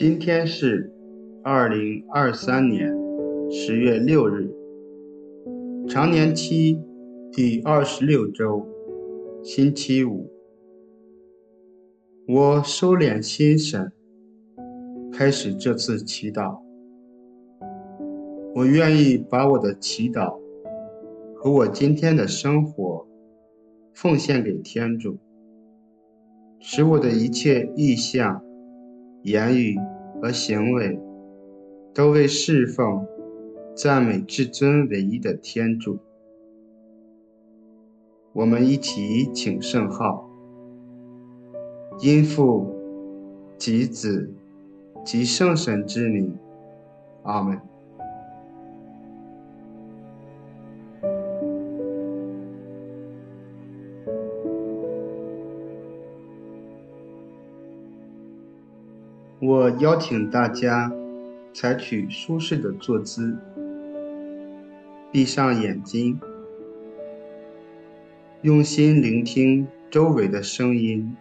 今天是二零二三年十月六日，常年期第二十六周，星期五。我收敛心神，开始这次祈祷。我愿意把我的祈祷和我今天的生活奉献给天主，使我的一切意向。言语和行为都为侍奉、赞美至尊唯一的天主。我们一起请圣号：因父及子及圣神之名，阿门。我邀请大家采取舒适的坐姿，闭上眼睛，用心聆听周围的声音，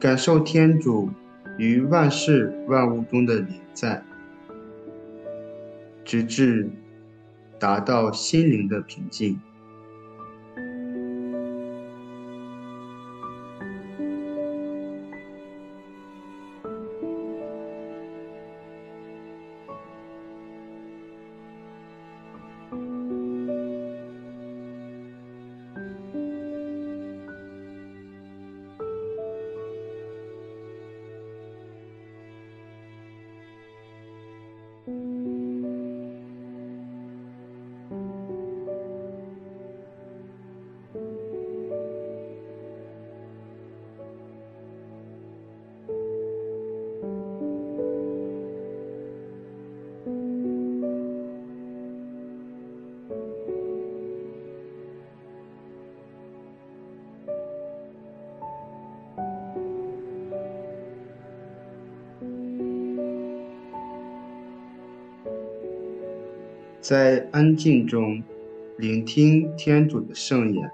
感受天主于万事万物中的临在，直至达到心灵的平静。在安静中聆听天主的圣言。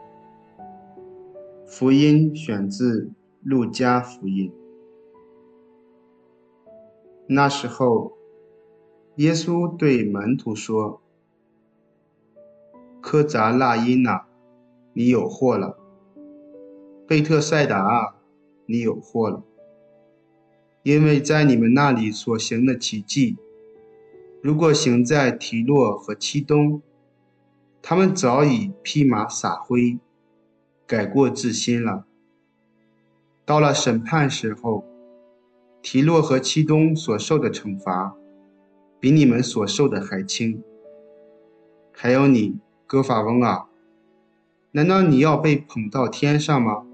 福音选自路加福音。那时候，耶稣对门徒说：“科匝辣因哪，你有祸了；贝特赛达啊，你有祸了，因为在你们那里所行的奇迹。”如果行在提洛和七东，他们早已披麻洒灰，改过自新了。到了审判时候，提洛和七东所受的惩罚，比你们所受的还轻。还有你，格法翁啊，难道你要被捧到天上吗？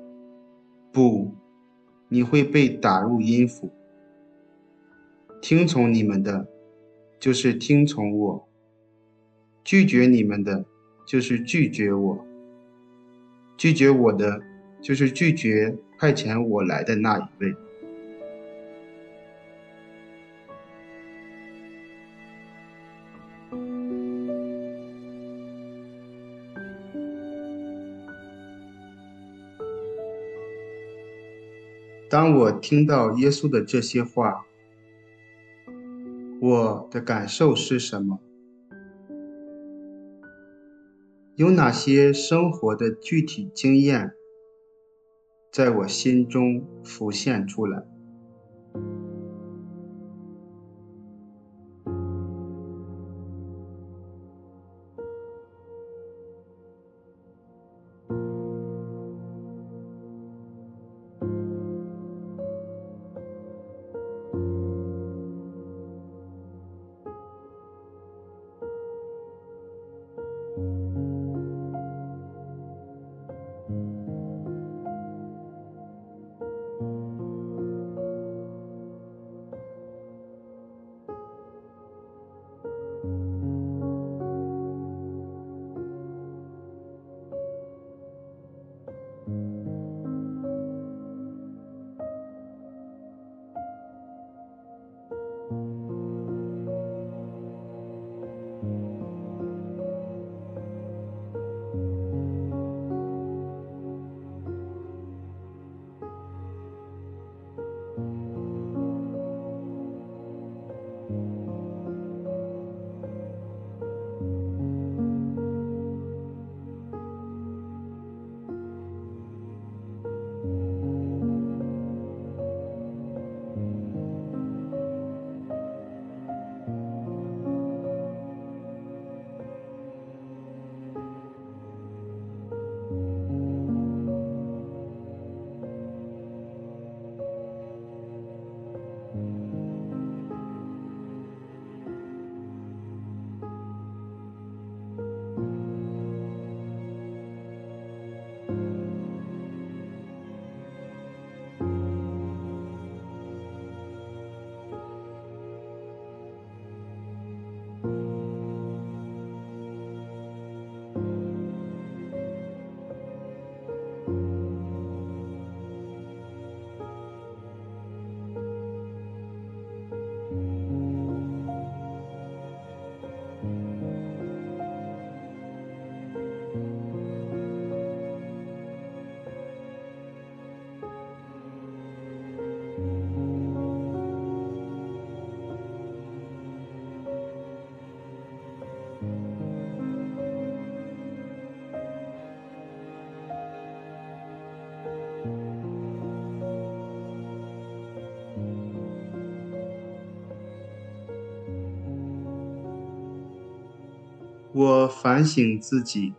不，你会被打入阴府。听从你们的。就是听从我，拒绝你们的，就是拒绝我；拒绝我的，就是拒绝派遣我来的那一位。当我听到耶稣的这些话，我的感受是什么？有哪些生活的具体经验在我心中浮现出来？我反省自己，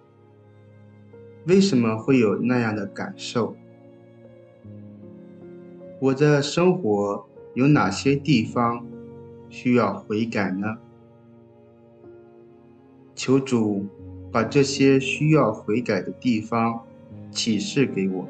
为什么会有那样的感受？我的生活有哪些地方需要悔改呢？求主把这些需要悔改的地方启示给我。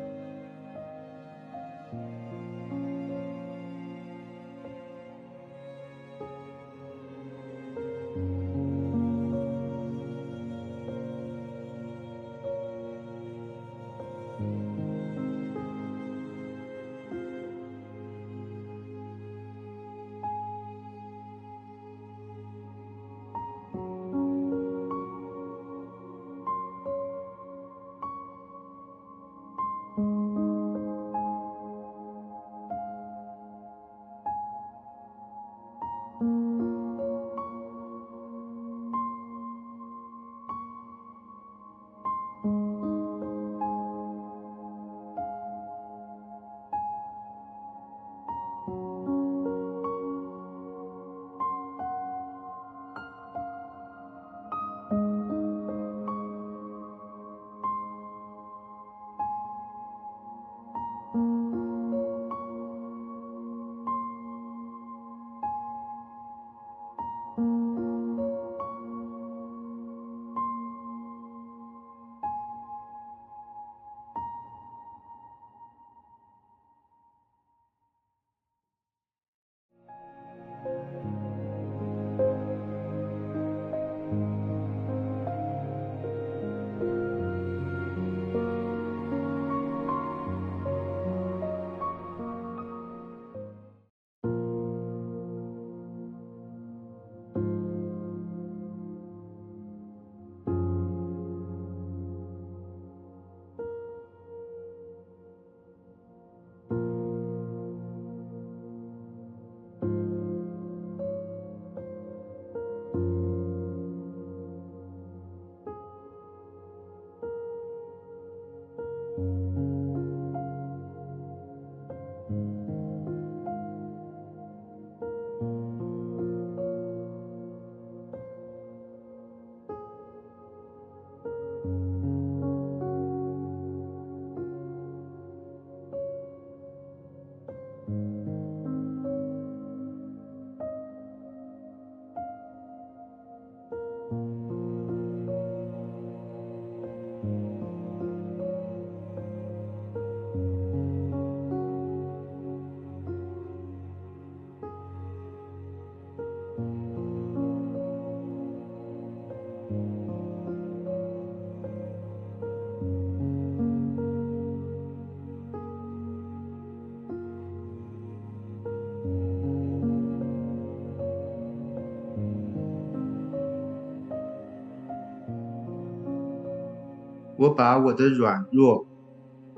我把我的软弱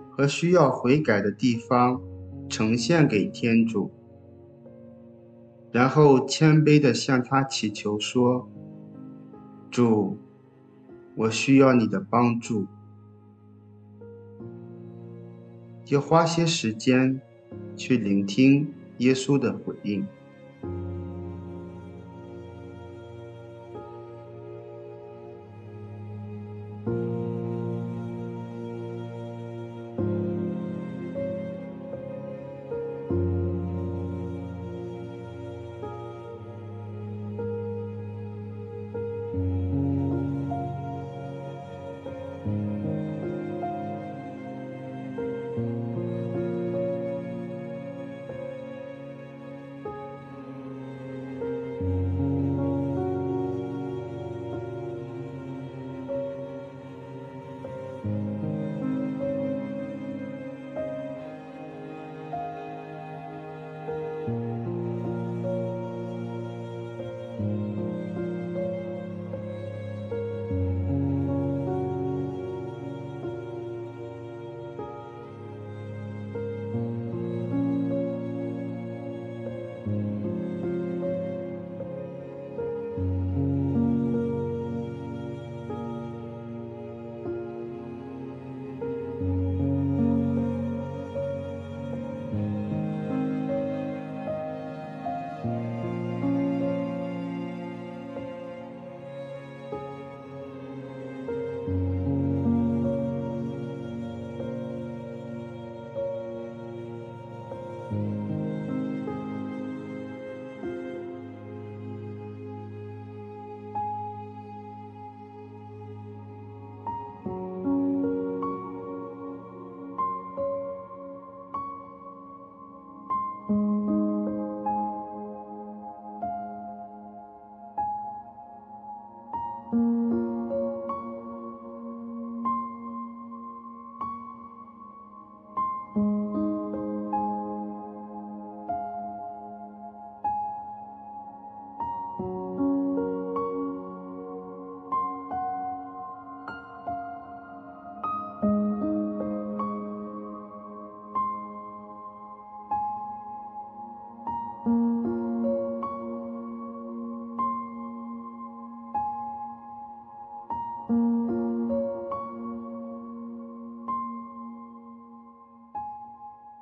和需要悔改的地方呈现给天主，然后谦卑地向他祈求说：“主，我需要你的帮助。”要花些时间去聆听耶稣的回应。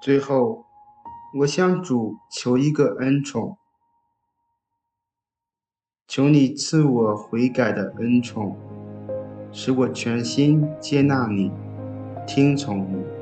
最后，我向主求一个恩宠，求你赐我悔改的恩宠，使我全心接纳你，听从你。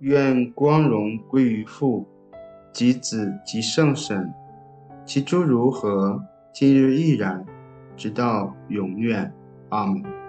愿光荣归于父、及子、及圣神，其诸如何，今日亦然，直到永远。阿门。